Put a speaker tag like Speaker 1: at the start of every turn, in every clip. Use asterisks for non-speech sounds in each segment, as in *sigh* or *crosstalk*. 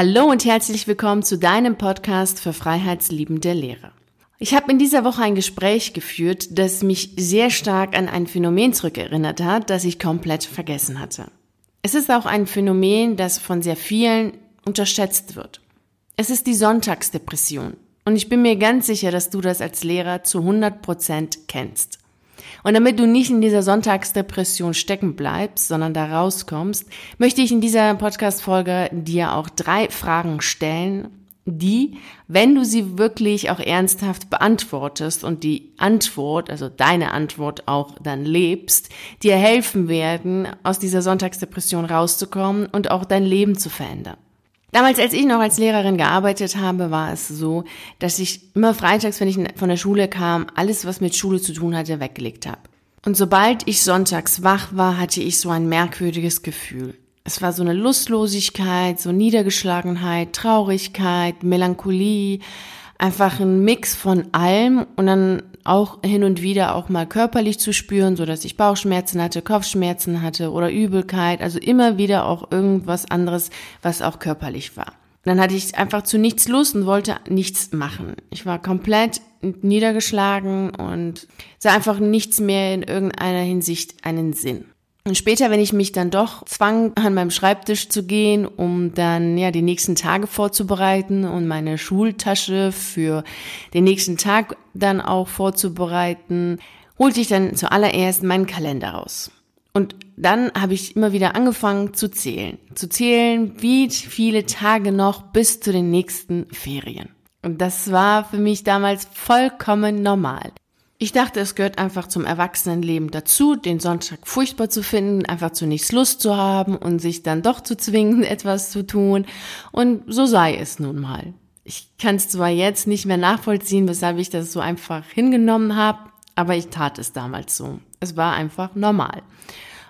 Speaker 1: Hallo und herzlich willkommen zu deinem Podcast für freiheitsliebende Lehrer. Ich habe in dieser Woche ein Gespräch geführt, das mich sehr stark an ein Phänomen zurückerinnert hat, das ich komplett vergessen hatte. Es ist auch ein Phänomen, das von sehr vielen unterschätzt wird. Es ist die Sonntagsdepression. Und ich bin mir ganz sicher, dass du das als Lehrer zu 100 Prozent kennst. Und damit du nicht in dieser Sonntagsdepression stecken bleibst, sondern da rauskommst, möchte ich in dieser Podcast-Folge dir auch drei Fragen stellen, die, wenn du sie wirklich auch ernsthaft beantwortest und die Antwort, also deine Antwort auch dann lebst, dir helfen werden, aus dieser Sonntagsdepression rauszukommen und auch dein Leben zu verändern. Damals, als ich noch als Lehrerin gearbeitet habe, war es so, dass ich immer freitags, wenn ich von der Schule kam, alles, was mit Schule zu tun hatte, weggelegt habe. Und sobald ich sonntags wach war, hatte ich so ein merkwürdiges Gefühl. Es war so eine Lustlosigkeit, so Niedergeschlagenheit, Traurigkeit, Melancholie, einfach ein Mix von allem und dann auch hin und wieder auch mal körperlich zu spüren, so dass ich Bauchschmerzen hatte, Kopfschmerzen hatte oder Übelkeit, also immer wieder auch irgendwas anderes, was auch körperlich war. dann hatte ich einfach zu nichts Lust und wollte nichts machen. Ich war komplett niedergeschlagen und sah einfach nichts mehr in irgendeiner Hinsicht einen Sinn. Und später, wenn ich mich dann doch zwang, an meinem Schreibtisch zu gehen, um dann ja die nächsten Tage vorzubereiten und meine Schultasche für den nächsten Tag dann auch vorzubereiten, holte ich dann zuallererst meinen Kalender raus. Und dann habe ich immer wieder angefangen zu zählen. Zu zählen, wie viele Tage noch bis zu den nächsten Ferien. Und das war für mich damals vollkommen normal. Ich dachte, es gehört einfach zum Erwachsenenleben dazu, den Sonntag furchtbar zu finden, einfach zu nichts Lust zu haben und sich dann doch zu zwingen, *laughs* etwas zu tun. Und so sei es nun mal. Ich kann es zwar jetzt nicht mehr nachvollziehen, weshalb ich das so einfach hingenommen habe, aber ich tat es damals so. Es war einfach normal.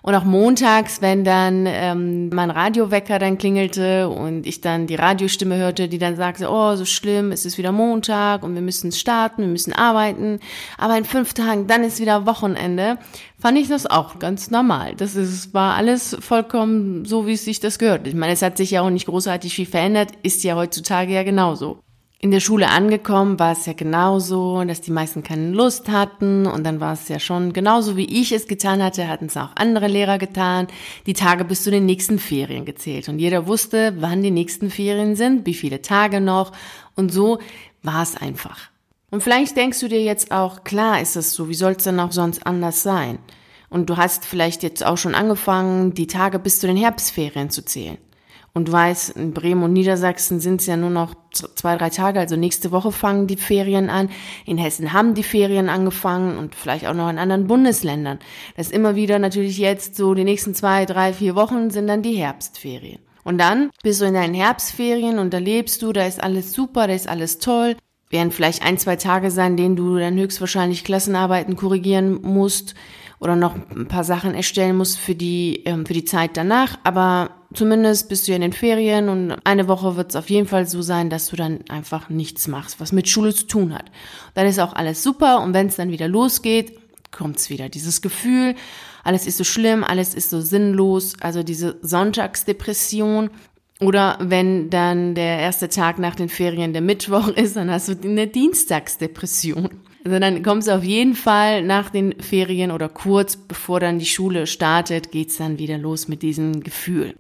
Speaker 1: Und auch montags, wenn dann ähm, mein Radiowecker dann klingelte und ich dann die Radiostimme hörte, die dann sagte, oh, so schlimm, es ist wieder Montag und wir müssen starten, wir müssen arbeiten, aber in fünf Tagen, dann ist wieder Wochenende, fand ich das auch ganz normal. Das ist, war alles vollkommen so, wie es sich das gehört. Ich meine, es hat sich ja auch nicht großartig viel verändert, ist ja heutzutage ja genauso in der Schule angekommen, war es ja genauso, dass die meisten keine Lust hatten und dann war es ja schon genauso, wie ich es getan hatte, hatten es auch andere Lehrer getan, die Tage bis zu den nächsten Ferien gezählt und jeder wusste, wann die nächsten Ferien sind, wie viele Tage noch und so war es einfach. Und vielleicht denkst du dir jetzt auch, klar ist es so, wie soll es denn auch sonst anders sein? Und du hast vielleicht jetzt auch schon angefangen, die Tage bis zu den Herbstferien zu zählen. Und du weißt, in Bremen und Niedersachsen sind es ja nur noch zwei, drei Tage, also nächste Woche fangen die Ferien an. In Hessen haben die Ferien angefangen und vielleicht auch noch in anderen Bundesländern. Das immer wieder natürlich jetzt so, die nächsten zwei, drei, vier Wochen sind dann die Herbstferien. Und dann bist du in deinen Herbstferien und da lebst du, da ist alles super, da ist alles toll. Werden vielleicht ein, zwei Tage sein, denen du dann höchstwahrscheinlich Klassenarbeiten korrigieren musst oder noch ein paar Sachen erstellen musst für die, ähm, für die Zeit danach. Aber zumindest bist du ja in den Ferien und eine Woche wird es auf jeden Fall so sein, dass du dann einfach nichts machst, was mit Schule zu tun hat. Dann ist auch alles super und wenn es dann wieder losgeht, kommt es wieder. Dieses Gefühl, alles ist so schlimm, alles ist so sinnlos, also diese Sonntagsdepression. Oder wenn dann der erste Tag nach den Ferien der Mittwoch *laughs* ist, dann hast du eine Dienstagsdepression. Kommt es auf jeden Fall nach den Ferien oder kurz bevor dann die Schule startet, geht's dann wieder los mit diesem Gefühl.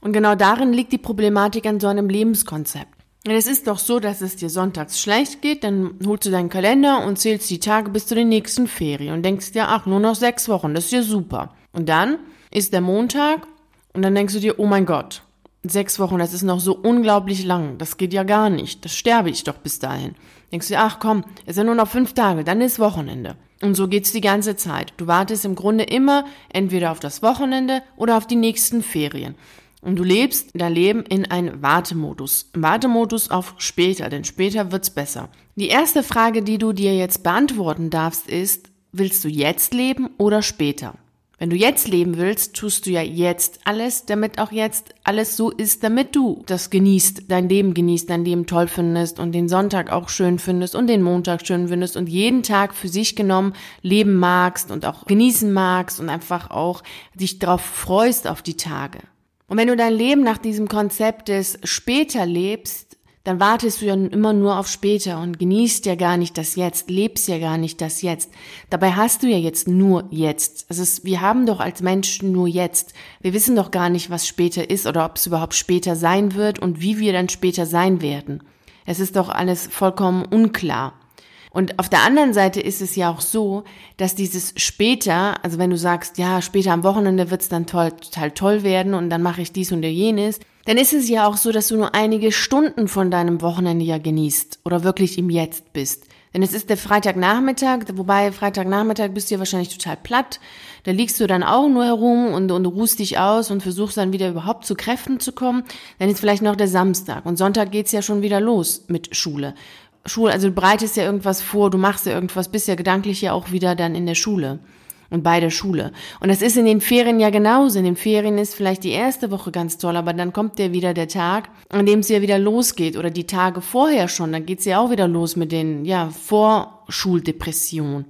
Speaker 1: Und genau darin liegt die Problematik an so einem Lebenskonzept. Es ist doch so, dass es dir sonntags schlecht geht, dann holst du deinen Kalender und zählst die Tage bis zu den nächsten Ferien und denkst dir, ach, nur noch sechs Wochen, das ist ja super. Und dann ist der Montag und dann denkst du dir, oh mein Gott, sechs Wochen, das ist noch so unglaublich lang, das geht ja gar nicht, das sterbe ich doch bis dahin. Denkst du, ach komm, es sind nur noch fünf Tage, dann ist Wochenende. Und so geht's die ganze Zeit. Du wartest im Grunde immer entweder auf das Wochenende oder auf die nächsten Ferien. Und du lebst dein Leben in einem Wartemodus. Wartemodus auf später, denn später wird's besser. Die erste Frage, die du dir jetzt beantworten darfst, ist, willst du jetzt leben oder später? Wenn du jetzt leben willst, tust du ja jetzt alles, damit auch jetzt alles so ist, damit du das genießt, dein Leben genießt, dein Leben toll findest und den Sonntag auch schön findest und den Montag schön findest und jeden Tag für sich genommen leben magst und auch genießen magst und einfach auch dich darauf freust auf die Tage. Und wenn du dein Leben nach diesem Konzept des später lebst, dann wartest du ja immer nur auf später und genießt ja gar nicht das Jetzt, lebst ja gar nicht das Jetzt. Dabei hast du ja jetzt nur jetzt. Also es, wir haben doch als Menschen nur jetzt. Wir wissen doch gar nicht, was später ist oder ob es überhaupt später sein wird und wie wir dann später sein werden. Es ist doch alles vollkommen unklar. Und auf der anderen Seite ist es ja auch so, dass dieses später, also wenn du sagst, ja, später am Wochenende wird's dann toll, total toll werden und dann mache ich dies und jenes, dann ist es ja auch so, dass du nur einige Stunden von deinem Wochenende ja genießt oder wirklich im Jetzt bist. Denn es ist der Freitagnachmittag, wobei Freitagnachmittag bist du ja wahrscheinlich total platt. Da liegst du dann auch nur herum und, und ruhst dich aus und versuchst dann wieder überhaupt zu Kräften zu kommen. Dann ist vielleicht noch der Samstag und Sonntag geht's ja schon wieder los mit Schule. Schule, also du bereitest ja irgendwas vor, du machst ja irgendwas, bist ja gedanklich ja auch wieder dann in der Schule und bei der Schule. Und das ist in den Ferien ja genauso. In den Ferien ist vielleicht die erste Woche ganz toll, aber dann kommt ja wieder der Tag, an dem es ja wieder losgeht oder die Tage vorher schon. Dann geht's ja auch wieder los mit den, ja, Vorschuldepressionen.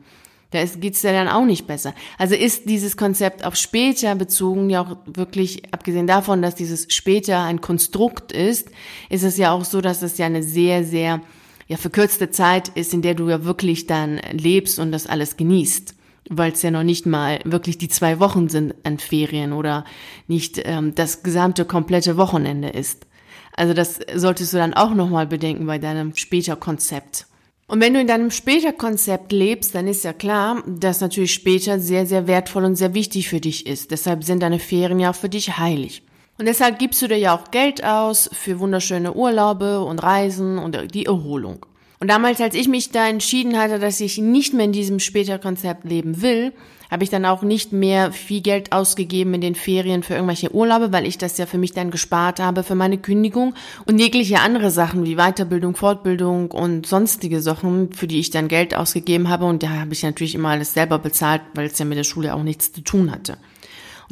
Speaker 1: Da geht's ja dann auch nicht besser. Also ist dieses Konzept auf später bezogen ja auch wirklich, abgesehen davon, dass dieses später ein Konstrukt ist, ist es ja auch so, dass es ja eine sehr, sehr ja, verkürzte Zeit ist, in der du ja wirklich dann lebst und das alles genießt. Weil es ja noch nicht mal wirklich die zwei Wochen sind an Ferien oder nicht ähm, das gesamte komplette Wochenende ist. Also das solltest du dann auch nochmal bedenken bei deinem später Konzept. Und wenn du in deinem später Konzept lebst, dann ist ja klar, dass natürlich später sehr, sehr wertvoll und sehr wichtig für dich ist. Deshalb sind deine Ferien ja auch für dich heilig. Und deshalb gibst du dir ja auch Geld aus für wunderschöne Urlaube und Reisen und die Erholung. Und damals, als ich mich da entschieden hatte, dass ich nicht mehr in diesem später Konzept leben will, habe ich dann auch nicht mehr viel Geld ausgegeben in den Ferien für irgendwelche Urlaube, weil ich das ja für mich dann gespart habe für meine Kündigung und jegliche andere Sachen wie Weiterbildung, Fortbildung und sonstige Sachen, für die ich dann Geld ausgegeben habe. Und da habe ich natürlich immer alles selber bezahlt, weil es ja mit der Schule auch nichts zu tun hatte.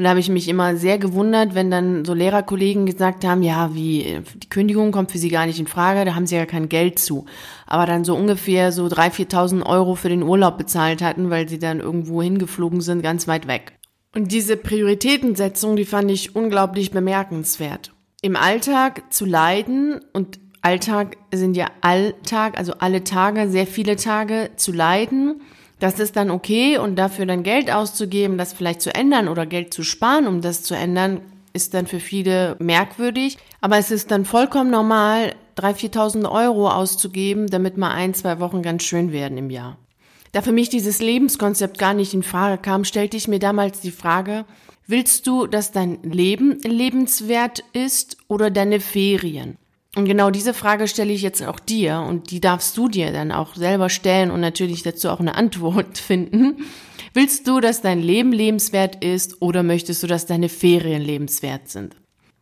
Speaker 1: Und da habe ich mich immer sehr gewundert, wenn dann so Lehrerkollegen gesagt haben, ja, wie, die Kündigung kommt für sie gar nicht in Frage, da haben sie ja kein Geld zu. Aber dann so ungefähr so 3.000, 4.000 Euro für den Urlaub bezahlt hatten, weil sie dann irgendwo hingeflogen sind, ganz weit weg. Und diese Prioritätensetzung, die fand ich unglaublich bemerkenswert. Im Alltag zu leiden und Alltag sind ja Alltag, also alle Tage, sehr viele Tage zu leiden das ist dann okay und dafür dann Geld auszugeben, das vielleicht zu ändern oder Geld zu sparen, um das zu ändern, ist dann für viele merkwürdig. Aber es ist dann vollkommen normal, 3.000, 4.000 Euro auszugeben, damit mal ein, zwei Wochen ganz schön werden im Jahr. Da für mich dieses Lebenskonzept gar nicht in Frage kam, stellte ich mir damals die Frage, willst du, dass dein Leben lebenswert ist oder deine Ferien? Und genau diese Frage stelle ich jetzt auch dir und die darfst du dir dann auch selber stellen und natürlich dazu auch eine Antwort *laughs* finden. Willst du, dass dein Leben lebenswert ist oder möchtest du, dass deine Ferien lebenswert sind?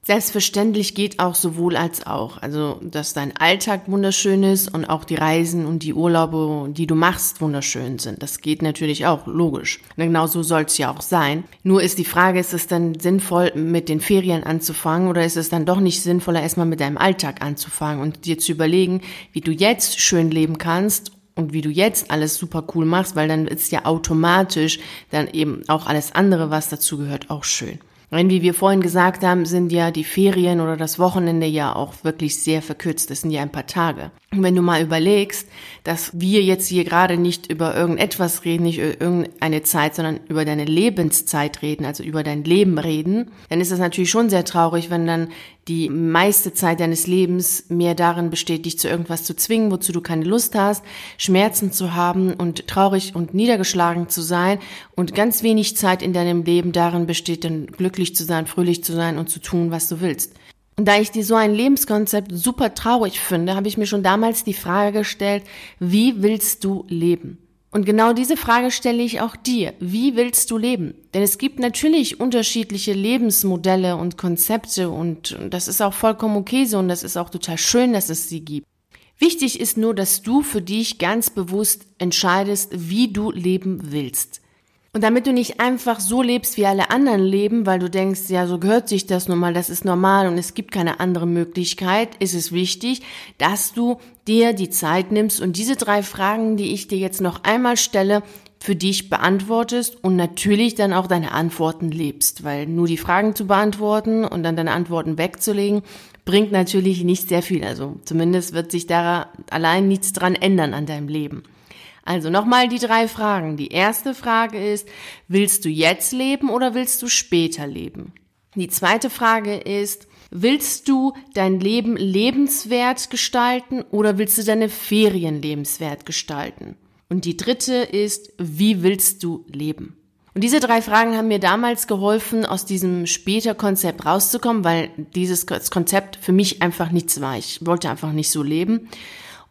Speaker 1: Selbstverständlich geht auch sowohl als auch. Also, dass dein Alltag wunderschön ist und auch die Reisen und die Urlaube, die du machst, wunderschön sind. Das geht natürlich auch, logisch. Genau so soll es ja auch sein. Nur ist die Frage, ist es dann sinnvoll, mit den Ferien anzufangen oder ist es dann doch nicht sinnvoller, erstmal mit deinem Alltag anzufangen und dir zu überlegen, wie du jetzt schön leben kannst und wie du jetzt alles super cool machst, weil dann ist ja automatisch dann eben auch alles andere, was dazu gehört, auch schön. Denn wie wir vorhin gesagt haben, sind ja die Ferien oder das Wochenende ja auch wirklich sehr verkürzt. Das sind ja ein paar Tage. Und wenn du mal überlegst, dass wir jetzt hier gerade nicht über irgendetwas reden, nicht über irgendeine Zeit, sondern über deine Lebenszeit reden, also über dein Leben reden, dann ist das natürlich schon sehr traurig, wenn dann die meiste Zeit deines Lebens mehr darin besteht, dich zu irgendwas zu zwingen, wozu du keine Lust hast, Schmerzen zu haben und traurig und niedergeschlagen zu sein und ganz wenig Zeit in deinem Leben darin besteht, dann glücklich zu sein, fröhlich zu sein und zu tun, was du willst. Und da ich dir so ein Lebenskonzept super traurig finde, habe ich mir schon damals die Frage gestellt, wie willst du leben? Und genau diese Frage stelle ich auch dir. Wie willst du leben? Denn es gibt natürlich unterschiedliche Lebensmodelle und Konzepte und das ist auch vollkommen okay so und das ist auch total schön, dass es sie gibt. Wichtig ist nur, dass du für dich ganz bewusst entscheidest, wie du leben willst. Und damit du nicht einfach so lebst, wie alle anderen leben, weil du denkst, ja, so gehört sich das nun mal, das ist normal und es gibt keine andere Möglichkeit, ist es wichtig, dass du dir die Zeit nimmst und diese drei Fragen, die ich dir jetzt noch einmal stelle, für dich beantwortest und natürlich dann auch deine Antworten lebst, weil nur die Fragen zu beantworten und dann deine Antworten wegzulegen, bringt natürlich nicht sehr viel. Also zumindest wird sich da allein nichts dran ändern an deinem Leben. Also nochmal die drei Fragen. Die erste Frage ist, willst du jetzt leben oder willst du später leben? Die zweite Frage ist, willst du dein Leben lebenswert gestalten oder willst du deine Ferien lebenswert gestalten? Und die dritte ist, wie willst du leben? Und diese drei Fragen haben mir damals geholfen, aus diesem später Konzept rauszukommen, weil dieses Konzept für mich einfach nichts war. Ich wollte einfach nicht so leben.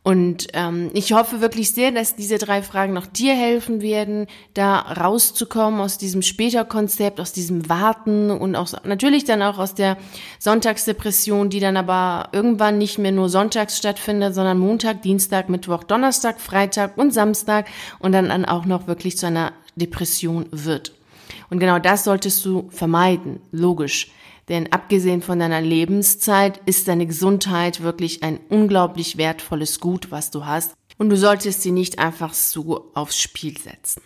Speaker 1: Und ähm, ich hoffe wirklich sehr, dass diese drei Fragen noch dir helfen werden, da rauszukommen aus diesem später Konzept, aus diesem Warten und auch natürlich dann auch aus der Sonntagsdepression, die dann aber irgendwann nicht mehr nur sonntags stattfindet, sondern Montag, Dienstag, Mittwoch, Donnerstag, Freitag und Samstag und dann, dann auch noch wirklich zu einer Depression wird. Und genau das solltest du vermeiden, logisch. Denn abgesehen von deiner Lebenszeit ist deine Gesundheit wirklich ein unglaublich wertvolles Gut, was du hast. Und du solltest sie nicht einfach so aufs Spiel setzen.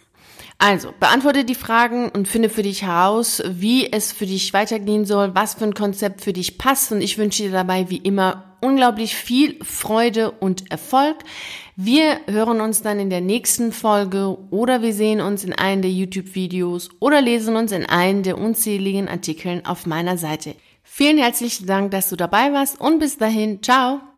Speaker 1: Also, beantworte die Fragen und finde für dich heraus, wie es für dich weitergehen soll, was für ein Konzept für dich passt. Und ich wünsche dir dabei wie immer unglaublich viel Freude und Erfolg. Wir hören uns dann in der nächsten Folge oder wir sehen uns in einem der YouTube-Videos oder lesen uns in einem der unzähligen Artikeln auf meiner Seite. Vielen herzlichen Dank, dass du dabei warst und bis dahin, ciao!